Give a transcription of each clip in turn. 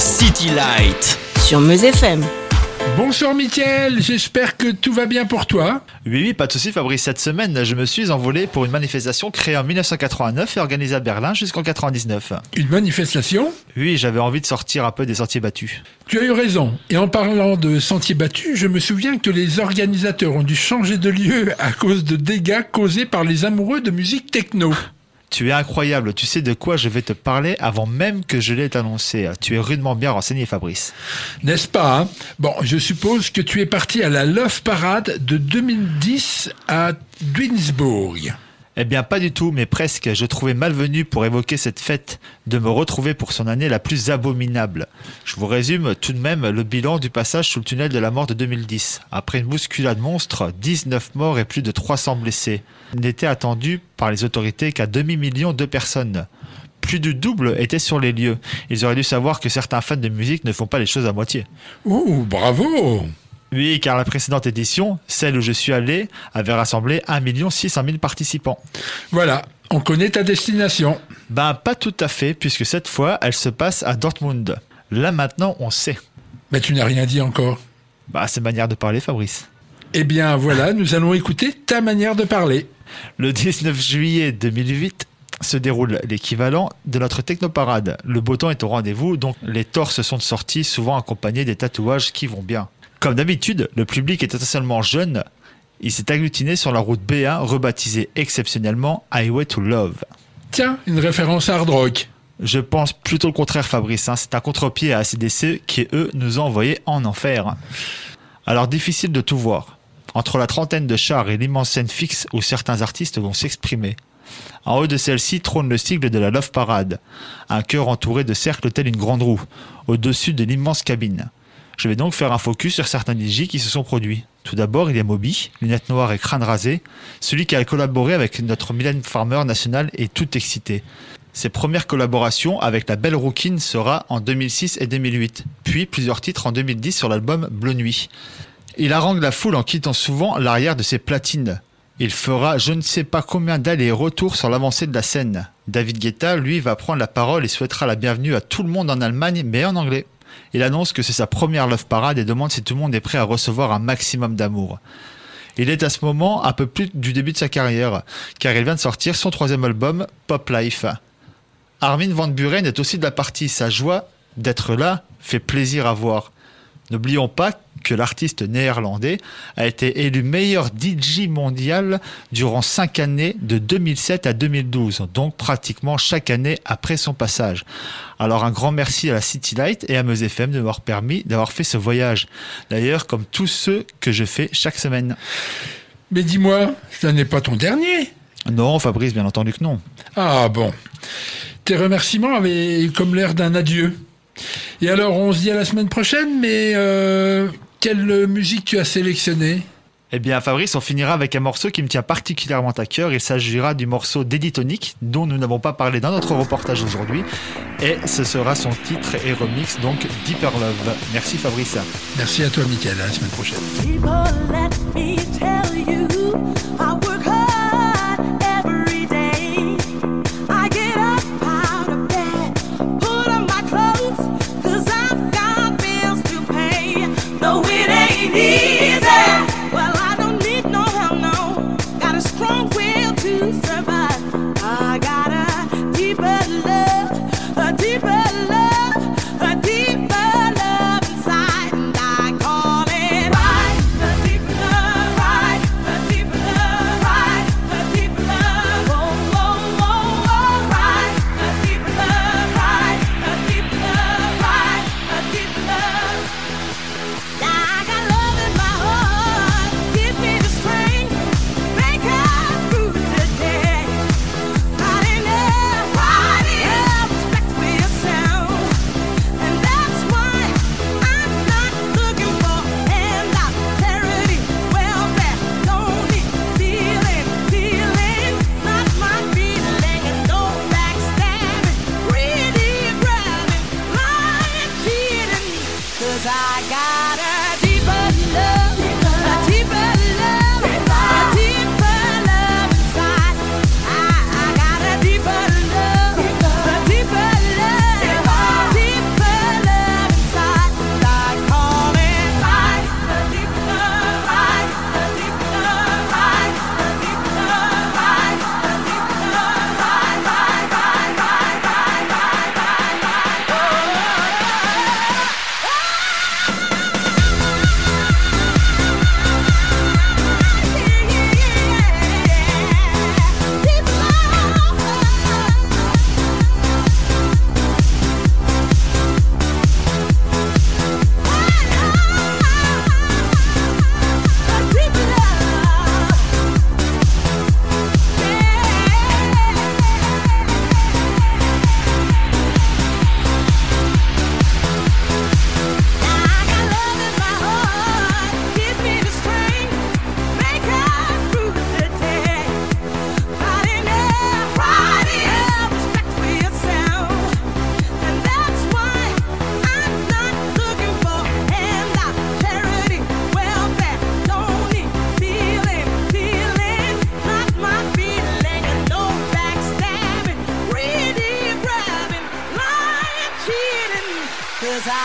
City Light. Sur Meuse FM. Bonsoir Mickaël, j'espère que tout va bien pour toi. Oui, oui, pas de souci Fabrice. Cette semaine, je me suis envolé pour une manifestation créée en 1989 et organisée à Berlin jusqu'en 99. Une manifestation Oui, j'avais envie de sortir un peu des sentiers battus. Tu as eu raison. Et en parlant de sentiers battus, je me souviens que les organisateurs ont dû changer de lieu à cause de dégâts causés par les amoureux de musique techno. Tu es incroyable, tu sais de quoi je vais te parler avant même que je l'ai annoncé. Tu es rudement bien renseigné, Fabrice. N'est-ce pas hein? Bon, je suppose que tu es parti à la Love Parade de 2010 à Duisburg. Eh bien, pas du tout, mais presque. Je trouvais malvenu pour évoquer cette fête de me retrouver pour son année la plus abominable. Je vous résume tout de même le bilan du passage sous le tunnel de la mort de 2010. Après une bousculade monstre, 19 morts et plus de 300 blessés. N'était attendu par les autorités qu'à demi-million de personnes. Plus du double étaient sur les lieux. Ils auraient dû savoir que certains fans de musique ne font pas les choses à moitié. Ouh, bravo oui, car la précédente édition, celle où je suis allé, avait rassemblé 1 600 000 participants. Voilà, on connaît ta destination. Ben, pas tout à fait, puisque cette fois, elle se passe à Dortmund. Là maintenant, on sait. Mais tu n'as rien dit encore. Bah, c'est manière de parler, Fabrice. Eh bien, voilà, nous allons écouter ta manière de parler. Le 19 juillet 2008, se déroule l'équivalent de notre technoparade. Le beau temps est au rendez-vous, donc les torses sont sortis, souvent accompagnés des tatouages qui vont bien. Comme d'habitude, le public est essentiellement jeune. Il s'est agglutiné sur la route B1, rebaptisée exceptionnellement Highway to Love. Tiens, une référence hard rock. Je pense plutôt le contraire, Fabrice. Hein. C'est un contre-pied à ACDC qui, eux, nous ont envoyés en enfer. Alors, difficile de tout voir. Entre la trentaine de chars et l'immense scène fixe où certains artistes vont s'exprimer. En haut de celle-ci trône le sigle de la Love Parade, un cœur entouré de cercles tel une grande roue, au-dessus de l'immense cabine. Je vais donc faire un focus sur certains DJ qui se sont produits. Tout d'abord, il y a Moby, lunettes noires et crâne rasé. Celui qui a collaboré avec notre Mylène Farmer national est tout excité. Ses premières collaborations avec la belle Rookin sera en 2006 et 2008, puis plusieurs titres en 2010 sur l'album Bleu Nuit. Il harangue la foule en quittant souvent l'arrière de ses platines. Il fera je ne sais pas combien d'allers-retours sur l'avancée de la scène. David Guetta, lui, va prendre la parole et souhaitera la bienvenue à tout le monde en Allemagne, mais en anglais. Il annonce que c'est sa première Love Parade et demande si tout le monde est prêt à recevoir un maximum d'amour. Il est à ce moment un peu plus du début de sa carrière, car il vient de sortir son troisième album, Pop Life. Armin Van Buren est aussi de la partie. Sa joie d'être là fait plaisir à voir. N'oublions pas que l'artiste néerlandais a été élu meilleur DJ mondial durant 5 années de 2007 à 2012, donc pratiquement chaque année après son passage. Alors un grand merci à la City Light et à Meuse FM de m'avoir permis d'avoir fait ce voyage. D'ailleurs, comme tous ceux que je fais chaque semaine. Mais dis-moi, ce n'est pas ton dernier? Non, Fabrice, bien entendu que non. Ah bon. Tes remerciements avaient comme l'air d'un adieu. Et alors, on se dit à la semaine prochaine, mais euh, quelle musique tu as sélectionnée? Eh bien, Fabrice, on finira avec un morceau qui me tient particulièrement à cœur. Il s'agira du morceau d'Editonic, dont nous n'avons pas parlé dans notre reportage aujourd'hui. Et ce sera son titre et remix, donc Deeper Love. Merci Fabrice. Merci à toi, Mickaël. À la semaine prochaine.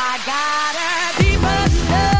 I got a deep love.